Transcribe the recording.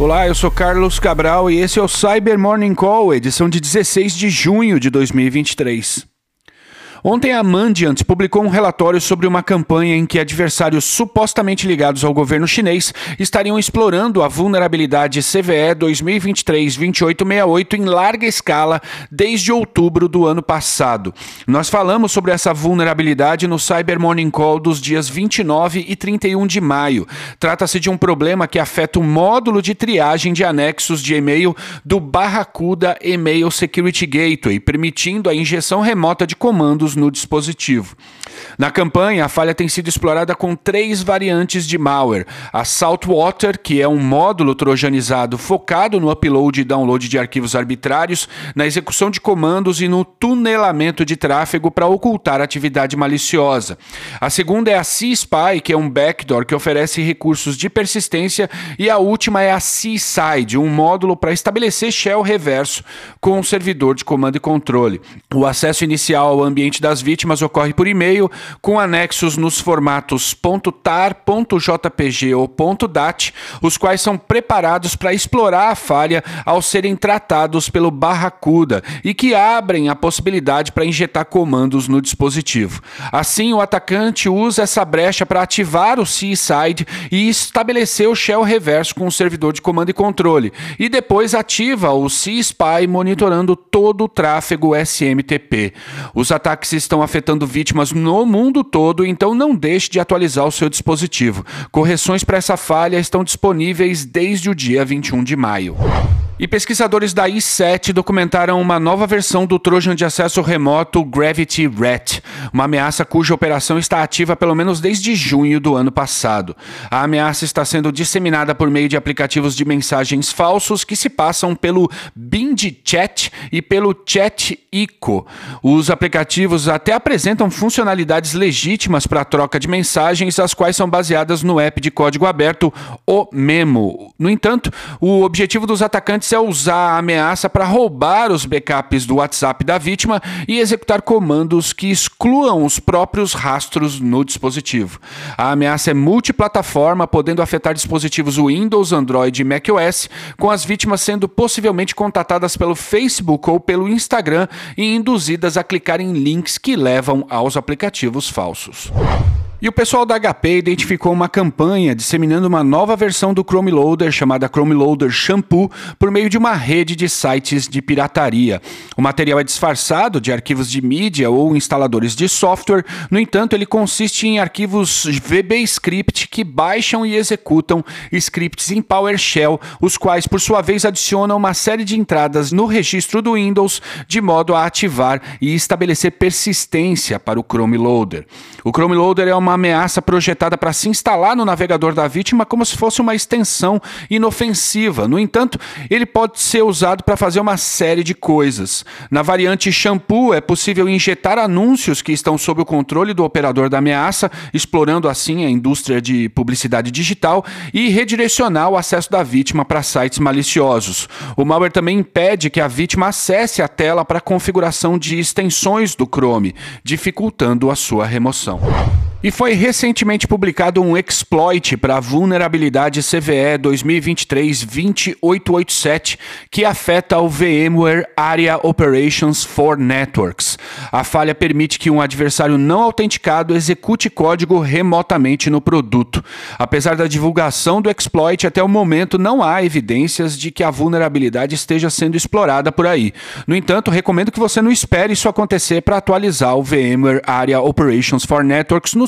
Olá, eu sou Carlos Cabral e esse é o Cyber Morning Call, edição de 16 de junho de 2023. Ontem a Mandiant publicou um relatório sobre uma campanha em que adversários supostamente ligados ao governo chinês estariam explorando a vulnerabilidade CVE 2023-2868 em larga escala desde outubro do ano passado. Nós falamos sobre essa vulnerabilidade no Cyber Morning Call dos dias 29 e 31 de maio. Trata-se de um problema que afeta o módulo de triagem de anexos de e-mail do Barracuda Email Security Gateway, permitindo a injeção remota de comandos no dispositivo. Na campanha, a falha tem sido explorada com três variantes de malware: a Saltwater, que é um módulo trojanizado focado no upload e download de arquivos arbitrários, na execução de comandos e no tunelamento de tráfego para ocultar atividade maliciosa. A segunda é a C-Spy, que é um backdoor que oferece recursos de persistência, e a última é a C-Side, um módulo para estabelecer shell reverso com um servidor de comando e controle. O acesso inicial ao ambiente das vítimas ocorre por e-mail, com anexos nos formatos .tar, .jpg ou .dat, os quais são preparados para explorar a falha ao serem tratados pelo Barracuda e que abrem a possibilidade para injetar comandos no dispositivo. Assim, o atacante usa essa brecha para ativar o C-Side e estabelecer o shell reverso com o servidor de comando e controle, e depois ativa o C-Spy monitorando todo o tráfego SMTP. Os ataques ataques estão afetando vítimas no mundo todo, então não deixe de atualizar o seu dispositivo. Correções para essa falha estão disponíveis desde o dia 21 de maio. E pesquisadores da i7 documentaram uma nova versão do Trojan de acesso remoto Gravity Rat, uma ameaça cuja operação está ativa pelo menos desde junho do ano passado. A ameaça está sendo disseminada por meio de aplicativos de mensagens falsos que se passam pelo Bind Chat e pelo Chat ICO. Os aplicativos até apresentam funcionalidades legítimas para a troca de mensagens, as quais são baseadas no app de código aberto O Memo. No entanto, o objetivo dos atacantes é usar a ameaça para roubar os backups do WhatsApp da vítima e executar comandos que excluam os próprios rastros no dispositivo. A ameaça é multiplataforma, podendo afetar dispositivos Windows, Android e macOS, com as vítimas sendo possivelmente contatadas pelo Facebook ou pelo Instagram e induzidas a clicar em links que levam aos aplicativos falsos. E o pessoal da HP identificou uma campanha disseminando uma nova versão do Chrome Loader chamada Chrome Loader Shampoo por meio de uma rede de sites de pirataria. O material é disfarçado de arquivos de mídia ou instaladores de software, no entanto, ele consiste em arquivos VB-script que baixam e executam scripts em PowerShell, os quais, por sua vez, adicionam uma série de entradas no registro do Windows de modo a ativar e estabelecer persistência para o Chrome Loader. O Chrome Loader é uma uma ameaça projetada para se instalar no navegador da vítima como se fosse uma extensão inofensiva. No entanto, ele pode ser usado para fazer uma série de coisas. Na variante shampoo, é possível injetar anúncios que estão sob o controle do operador da ameaça, explorando assim a indústria de publicidade digital e redirecionar o acesso da vítima para sites maliciosos. O malware também impede que a vítima acesse a tela para configuração de extensões do Chrome, dificultando a sua remoção. E foi recentemente publicado um exploit para a vulnerabilidade CVE 2023-2887 que afeta o VMware Area Operations for Networks. A falha permite que um adversário não autenticado execute código remotamente no produto. Apesar da divulgação do exploit, até o momento não há evidências de que a vulnerabilidade esteja sendo explorada por aí. No entanto, recomendo que você não espere isso acontecer para atualizar o VMware Area Operations for Networks no